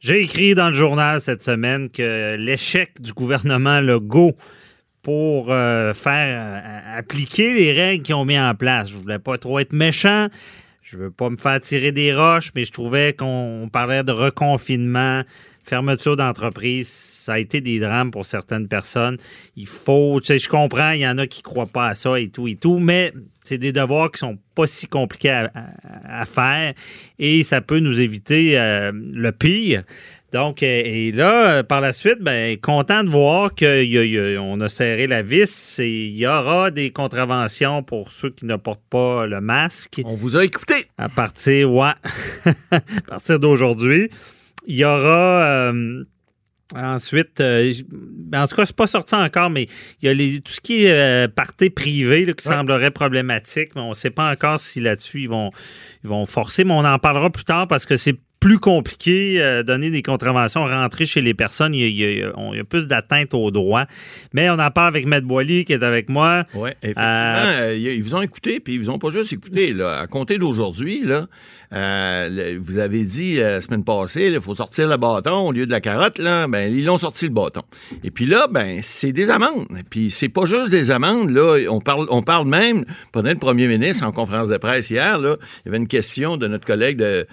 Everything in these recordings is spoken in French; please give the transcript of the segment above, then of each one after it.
J'ai écrit dans le journal cette semaine que l'échec du gouvernement Legault pour euh, faire euh, appliquer les règles qu'ils ont mis en place. Je voulais pas trop être méchant, je veux pas me faire tirer des roches, mais je trouvais qu'on parlait de reconfinement, fermeture d'entreprise. Ça a été des drames pour certaines personnes. Il faut, tu sais, je comprends, il y en a qui croient pas à ça et tout et tout, mais c'est des devoirs qui sont pas si compliqués à, faire et ça peut nous éviter euh, le pire. Donc, euh, et là, euh, par la suite, ben, content de voir qu'on a, a, serré la vis et il y aura des contraventions pour ceux qui ne portent pas le masque. On vous a écouté. À partir, ouais, à partir d'aujourd'hui. Il y aura. Euh, ensuite, en tout cas, c'est pas sorti encore, mais il y a les, tout ce qui est partie privée qui semblerait problématique, mais on ne sait pas encore si là-dessus ils vont, ils vont forcer, mais on en parlera plus tard parce que c'est plus compliqué, euh, donner des contraventions, rentrer chez les personnes. Il y a, plus d'atteinte aux droits. Mais on en parle avec Maître Boily qui est avec moi. Oui, effectivement. Euh, ils vous ont écouté, puis ils vous ont pas juste écouté. Là. À compter d'aujourd'hui, là, euh, vous avez dit la semaine passée, il faut sortir le bâton au lieu de la carotte. Là, ben, ils l'ont sorti le bâton. Et puis là, ben, c'est des amendes. Puis c'est pas juste des amendes. Là, on parle, on parle même, pendant le premier ministre en conférence de presse hier, là, il y avait une question de notre collègue de,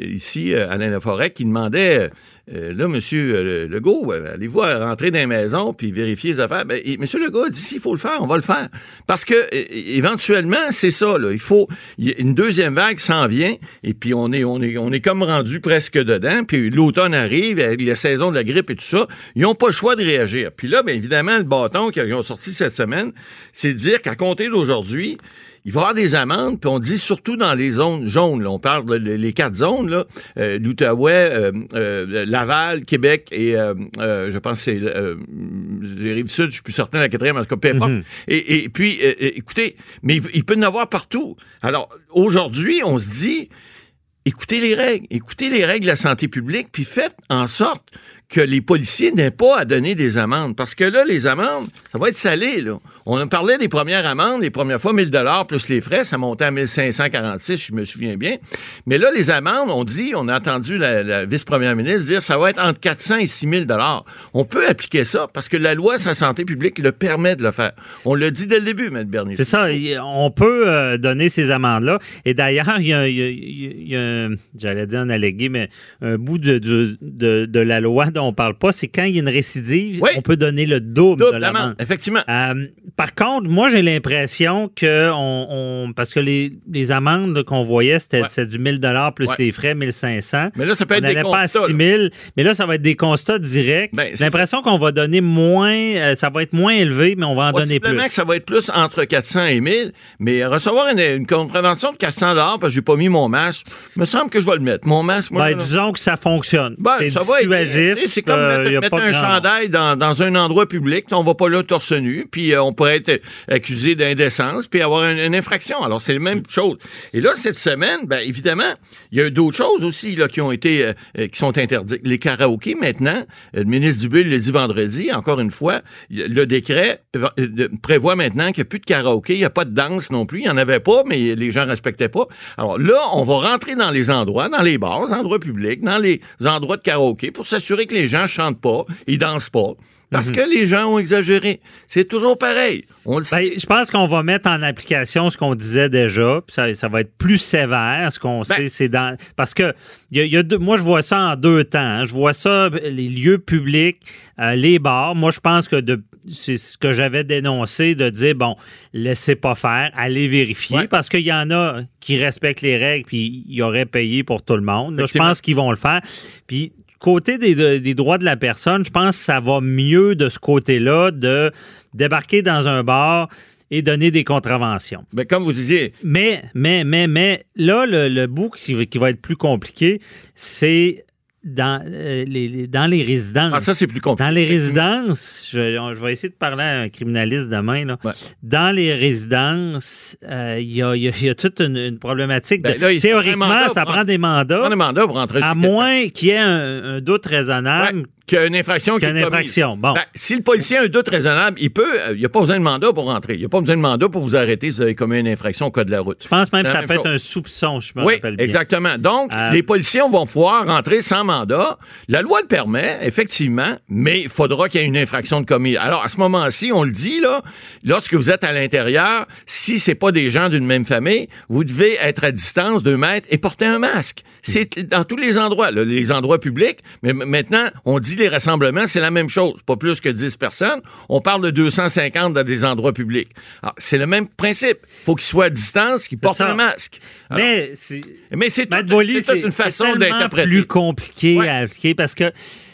ici euh, Alain Laforêt, qui demandait euh, là, monsieur euh, Legault, allez-vous rentrer dans les maisons puis vérifier les affaires? Ben, monsieur Legault a dit s'il faut le faire, on va le faire. Parce que éventuellement, c'est ça. Là, il faut une deuxième vague s'en vient et puis on est on est on est comme rendu presque dedans. Puis l'automne arrive avec la saison de la grippe et tout ça. Ils n'ont pas le choix de réagir. Puis là, bien évidemment, le bâton qu'ils ont sorti cette semaine, c'est de dire qu'à compter d'aujourd'hui, il va y avoir des amendes, puis on dit surtout dans les zones jaunes. on parle des quatre zones, là, euh, l'Outaouais, euh, euh, Laval, Québec et je pense que c'est les Rives-Sud, je suis plus certain, la quatrième, en tout cas, peu importe. Mhm. et, puis, écoutez, mais il, il peut y en avoir partout. Alors, aujourd'hui, on se dit, écoutez les règles, écoutez les règles de la santé publique, puis faites en sorte que les policiers n'aient pas à donner des amendes. Parce que là, les amendes, ça va être salé, là. On parlait des premières amendes, les premières fois 1000 dollars plus les frais, ça montait à 1546, je me souviens bien. Mais là, les amendes, on dit, on a entendu la, vice-première ministre dire, ça va être entre 400 et 6000 dollars. On peut appliquer ça parce que la loi sur la santé publique le permet de le faire. On l'a dit dès le début, M. Bernier. C'est ça, on peut euh, donner ces amendes-là. Et d'ailleurs, il y a, j'allais dire un allégué, mais un bout de, de, la loi dont on parle pas, c'est quand il y a une récidive, on peut donner le double, de l'amende. Effectivement. Euh, par contre, moi, j'ai l'impression que on, parce que les, les amendes qu'on voyait, c'était du 1000 dollars plus les frais, 1500. Mais là, ça peut être des constats. pas à 6000, mais là, ça va être des constats directs. Ben, j'ai l'impression qu'on va donner moins, euh, ça va être moins élevé, mais on va en donner plus. que ça va être plus entre 400 et 1000, mais recevoir une, une contravention de 400 dollars parce que j'ai pas mis mon masque, me semble que je vais le mettre. Mon masque, moi, ben, disons que ça fonctionne. Ben, c'est dissuasif. C'est comme euh, mettre, un chandail dans, dans, un endroit public, on va pas là torse nu, puis euh, on peut être accusé d'indécence puis avoir une, infraction. Alors, c'est la même chose. Et là, cette semaine, bien évidemment, il y a d'autres choses aussi là, qui ont été, euh, euh, qui sont interdites. Les karaokés, maintenant, euh, le ministre Dubé l'a dit vendredi, encore une fois, le décret prévoit maintenant qu'il n'y a plus de karaoké, il n'y a pas de danse non plus. Il n'y en avait pas, mais les gens respectaient pas. Alors là, on va rentrer dans les endroits, dans les bars, endroits publics, dans les endroits de karaoké pour s'assurer que les gens chantent pas, ils dansent pas. Parce mhm. que les gens ont exagéré. C'est toujours pareil. Ben, je pense qu'on va mettre en application ce qu'on disait déjà. ça, ça, va être plus sévère. Ce qu'on ben sait, c'est dans. Parce que y a, y a deux, moi, je vois ça en deux temps. Hein. Je vois ça, les lieux publics, euh, les bars. Moi, je pense que c'est ce que j'avais dénoncé de dire bon, laissez pas faire, allez vérifier. Parce qu'il y en a qui respectent les règles, puis ils auraient payé pour tout le monde. je pense qu'ils vont le faire. Puis côté des, droits de la personne, je pense que ça va mieux de ce côté-là de débarquer dans un bar et donner des contraventions. Mais comme vous disiez. Mais, mais, mais, mais, là, le, bout qui, va être plus compliqué, c'est dans, euh, les, dans les résidences. Ah, ça, c'est plus compliqué. Dans les résidences, je, vais essayer de parler à un criminaliste demain. Là. Ouais. Dans les résidences, euh, il y, a, il y a- il y a toute une, une problématique. de- Ben là, théoriquement, ça prend des mandats, Prends des mandats pour rentrer à moins qu'il y ait un, un doute raisonnable. Ouais, qu'il y a une infraction qui est commise. bon. Ben, si le policier a un doute raisonnable, il peut, euh, il n'y a pas besoin de mandat pour rentrer. Il n'y a pas besoin de mandat pour vous arrêter si vous avez commis une infraction au code de la route. Je pense même que ça peut être un soupçon, je me Oui, rappelle bien. exactement. Donc, Euh, les policiers vont pouvoir rentrer sans mandat. La loi le permet, effectivement, mais il faudra qu'il y ait une infraction de commis. Alors, à ce moment-ci, on le dit, là, lorsque vous êtes à l'intérieur, si c'est pas des gens d'une même famille, vous devez être à distance deux mètres et porter un masque. C'est dans tous les endroits, là, les endroits publics, mais maintenant, on dit les rassemblements, c'est la même chose. Pas plus que 10 personnes. On parle de 250 dans des endroits publics. Alors, c'est le même principe. faut qu'ils soient à distance, qu'ils portent un masque. Alors, Mais c'est c'est toute, c'est une façon c'est d'interpréter. plus compliqué Ouais. à appliquer parce que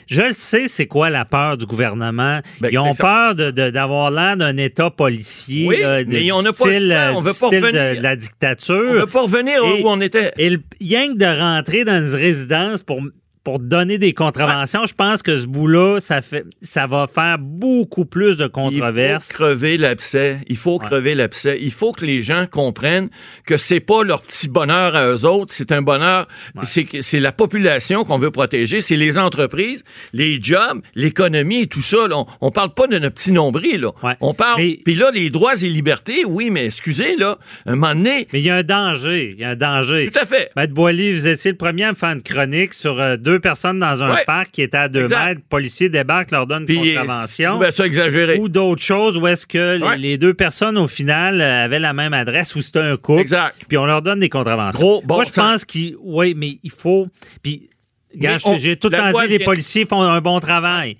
je le sais, c'est quoi la peur du gouvernement. Ben, Ils ont c'est peur de- de- d'avoir l'air d'un État policier, Oui, là, de- mais on n'a pas le euh, on veut pas de, revenir. de la On dictature. ne veut pas revenir Et- où on était. Et rien que de rentrer dans une résidence pour pour donner des contraventions, je pense que ce bout-là, ça fait, ça va faire beaucoup plus de Il controverses. faut crever l'abcès. Il faut crever l'abcès. Il faut que les gens comprennent que c'est pas leur petit bonheur à eux autres. C'est un bonheur. C'est que- C'est la population qu'on veut protéger. C'est les entreprises, les jobs, l'économie et tout ça. là. On, on parle pas de notre petit nombril. Là. Ouais. On parle. Mais- Puis là, les droits et libertés, oui, mais excusez, là, un moment donné. Mais il y a un danger. Il y a un danger. Tout à fait. Maître Boily, vous étiez le premier à me faire une chronique sur euh, deux personnes dans un Ouais. parc qui étaient à deux Exact. mètres. Policiers débarquent, leur donnent une contravention. ça exagéré. Ou d'autres choses où est-ce que les- Ouais. les deux personnes, au final, euh, avaient la même adresse ou c'était un couple. Exact. Puis on leur donne des contraventions. Gros bon Moi, je pense qu'il. Oui, mais il faut. Puis, j'ai tout le temps dit les policiers font un bon travail.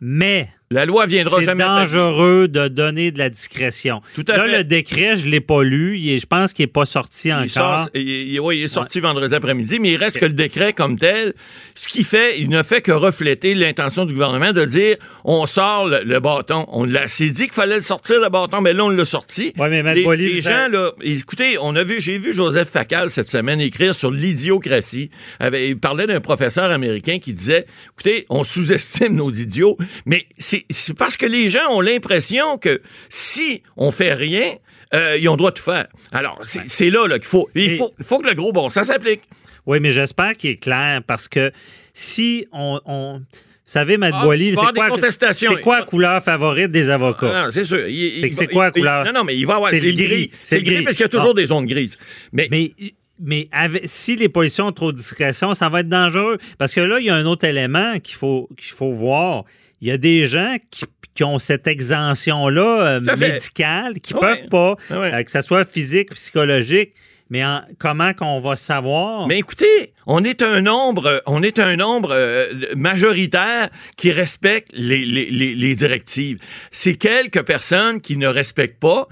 Mais. La loi viendra C'est jamais. dangereux de donner de la discrétion. Tout à Là, fait. le décret, je ne l'ai pas lu. Il est- je pense qu'il n'est pas sorti Il, encore. sort- il- il- ouais, il est sorti vendredi après-midi, mais il reste que le décret comme tel, ce qui fait, il ne fait que refléter l'intention du gouvernement de dire on sort le, le bâton. On l'a c'est dit qu'il fallait le sortir le bâton, mais là on l'a sorti. Ouais, mais les, les gens là, écoutez, on a vu, j'ai vu Joseph Facal cette semaine écrire sur l'idiocratie. Il parlait d'un professeur américain qui disait, écoutez, on sous-estime nos idiots, mais c'est c'est parce que les gens ont l'impression que si on fait rien, euh, ils ont le droit de tout faire. Alors, c'est là, là qu'il faut, il faut, faut que le gros bon sens s'applique. Oui, mais j'espère qu'il est clair parce que si on. on- vous savez, Matt Ah, Boily, c'est quoi, c'est quoi la couleur favorite des avocats? Ah, c'est sûr. C'est quoi la il- couleur? Non, non, mais il va avoir C'est le gris. C'est le gris parce qu'il y a toujours Ah. des zones grises. Mais, Mais, mais avec- si les policiers ont trop de discrétion, ça va être dangereux. Parce que là, il y a un autre élément qu'il faut, qu'il faut voir. Il y a des gens qui, qui ont cette exemption-là euh, médicale, qui Ouais. peuvent pas, Ouais. euh, que ce soit physique, psychologique. Mais en- comment qu'on va savoir? mais écoutez, on est un nombre, on est un nombre euh, majoritaire qui respecte les, les- les- les directives. C'est quelques personnes qui ne respectent pas.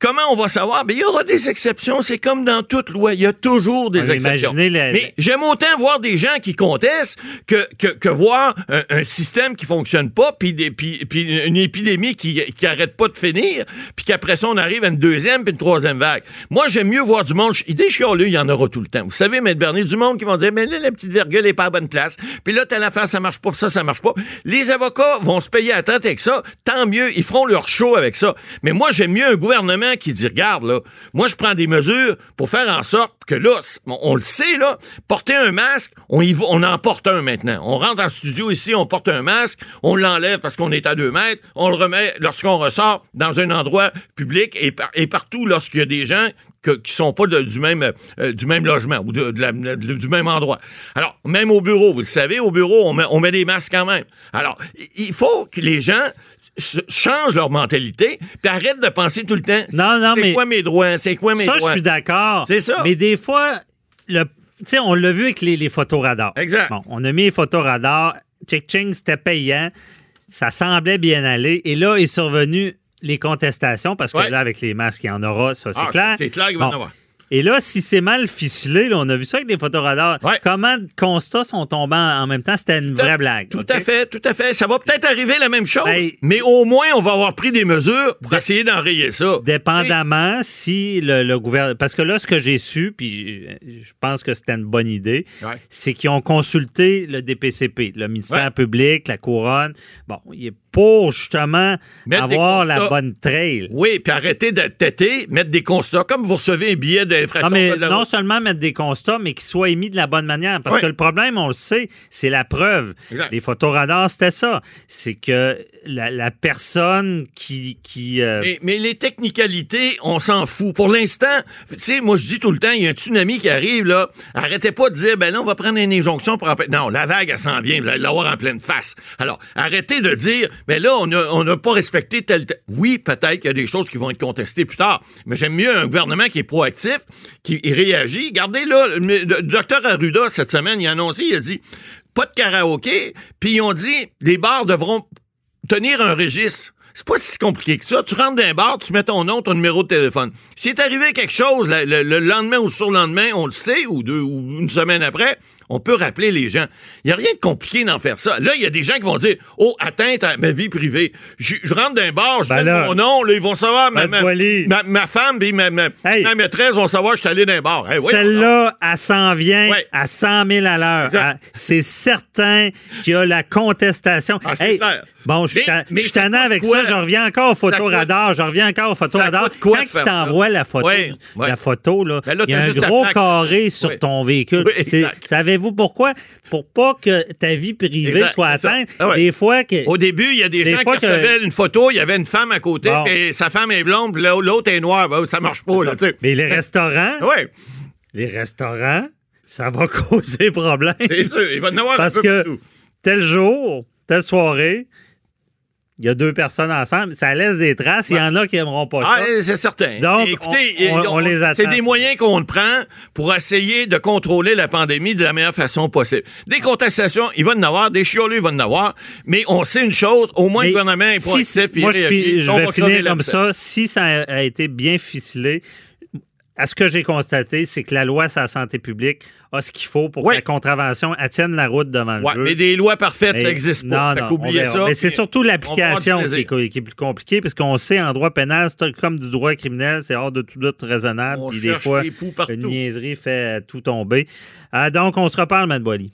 Comment on va savoir? Ben, il y aura des exceptions. C'est comme dans toute loi. Il y a toujours des mais exceptions. imaginez la- Mais j'aime autant voir des gens qui contestent que, que, que voir un, un système qui fonctionne pas, puis, une épidémie qui, qui arrête pas de finir, puis qu'après ça, on arrive à une deuxième puis une troisième vague. Moi, j'aime mieux voir du monde. Des chialeux, il y en aura tout le temps. Vous savez, Maître Bernier, du monde qui vont dire, mais là, la petite virgule est pas à bonne place. Puis là, telle affaire, ça marche pas, puis ça, ça marche pas. Les avocats vont se payer à tête avec ça. Tant mieux, ils feront leur show avec ça. Mais moi, j'aime mieux un gouvernement qui dit, regarde, là, moi, je prends des mesures pour faire en sorte que là, on, le sait, là, porter un masque, on, y on en porte un maintenant. On rentre en studio ici, on porte un masque, on l'enlève parce qu'on est à deux mètres, on le remet lorsqu'on ressort dans un endroit public et, par- et partout lorsqu'il y a des gens que- qui sont pas du, même, euh, du même logement ou du même endroit. Alors, même au bureau, vous le savez, au bureau, on met, on met des masques quand même. Alors, il faut que les gens changent leur mentalité puis arrêtent de penser tout le temps Non, non, c'est quoi mes droits, c'est quoi mes ça, je droits? suis d'accord. C'est ça. Mais des fois, le, tu sais, on l'a vu avec les, les photoradars. Exact. Bon, on a mis les photoradars. Check-ching, c'était payant. Ça semblait bien aller. Et là, est survenu les contestations parce que Ouais. là, avec les masques, il y en aura, ça, c'est Ah, clair. c'est clair qu'il va y en Bon. avoir. Et là, si c'est mal ficelé, là, on a vu ça avec des photoradars. Ouais. Comment de constats sont tombés en même temps? C'était une vraie blague. Tout à fait, tout à fait. Ça va peut-être arriver la même chose, Ben- mais au moins, on va avoir pris des mesures pour essayer d'enrayer ça. Dépendamment si le, le gouvernement. Parce que là, ce que j'ai su, puis euh, je pense que c'était une bonne idée, Ouais. c'est qu'ils ont consulté le DPCP, le ministère Ouais. public, la couronne. Bon, il est pour justement Mettre avoir la bonne trail. Oui, puis arrêter d'être têté, mettre des constats. Comme vous recevez un billet d'infraction. Non, mais de la non seulement mettre des constats, mais qu'ils soient émis de la bonne manière. Parce que le problème, on le sait, c'est la preuve. Exact. Les photoradars, c'était ça. C'est que la, la personne qui. qui euh, Mais, mais les technicalités, on s'en fout. Pour l'instant, tu sais, moi, je dis tout le temps, il y a un tsunami qui arrive, là. Arrêtez pas de dire, ben là, on va prendre une injonction pour. Non, la vague, elle s'en vient, vous allez l'avoir en pleine face. Alors, arrêtez de dire, ben là, on n'a pas respecté tel, Oui, peut-être qu'il y a des choses qui vont être contestées plus tard, mais j'aime mieux un gouvernement qui est proactif, qui réagit. Regardez, là, le, docteur Arruda, cette semaine, il a annoncé, il a dit, pas de karaoké, puis ils ont dit, les bars devront tenir un registre. C'est pas si compliqué que ça. Tu rentres dans un bar, tu mets ton nom, ton numéro de téléphone. S'il est arrivé quelque chose le, le- le lendemain ou le surlendemain, on le sait, ou deux ou une semaine après, on peut rappeler les gens. Il n'y a rien de compliqué d'en faire ça. Là, il y a des gens qui vont dire Oh, atteinte à ma vie privée. Je, je rentre dans un bar, je Ben mets là. mon nom, là, ils vont savoir. Ma, Ben, ma, ma- ma femme et ma, Hey. maîtresse vont savoir que je suis allé dans un bar. Hey. Celle-là, elle s'en vient Ouais. à 100 000 à l'heure. C'est certain qu'il y a la contestation. Ah, clair. Bon, je suis Mais- ta- mais je suis ça tanné coûte avec quoi? ça. Je reviens encore au photoradar. Je reviens encore au photoradar. Quand de il faire ça? t'envoie la photo, Ouais, ouais. la photo là, Ben il y a un gros carré sur ton véhicule. C'est- exact. Savez-vous pourquoi? Pour pas que ta vie privée Exact, soit atteinte. Ah ouais. Des fois que... Au début, il y a des, Des gens fois qui que- recevaient une photo, il y avait une femme à côté, Bon. et sa femme est blonde, l'autre est noire. Ben, ça marche pas, là, tu sais. Mais les restaurants, les restaurants, ça va causer problème. c'est sûr. Il va en avoir Parce un peu que partout. tel jour, telle soirée, il y a deux personnes ensemble, ça laisse des traces. Il y en a qui aimeront pas Ah, ça. c'est certain. Donc, Écoutez, on- on les attend. C'est des moyens qu'on prend pour essayer de contrôler la pandémie de la meilleure façon possible. Des contestations, il va en avoir, des chiolés, il va en avoir, mais on sait une chose, au moins Mais le gouvernement est si- proactif, puis moi, il je, je On vais finir comme ça. Si ça a été bien ficelé, à ce que j'ai constaté, c'est que la loi sur la santé publique a ce qu'il faut pour Oui. que la contravention tienne la route devant Ouais, le juge. mais des lois parfaites, ça n'existe pas. Non, non, ça. Mais c'est surtout l'application qui, est- plaisir. qui est plus compliquée, parce qu'on sait en droit pénal, c'est comme du droit criminel, c'est hors de tout doute raisonnable. On Puis des fois, une niaiserie fait tout tomber. Euh, donc, on se reparle, Matt Boily.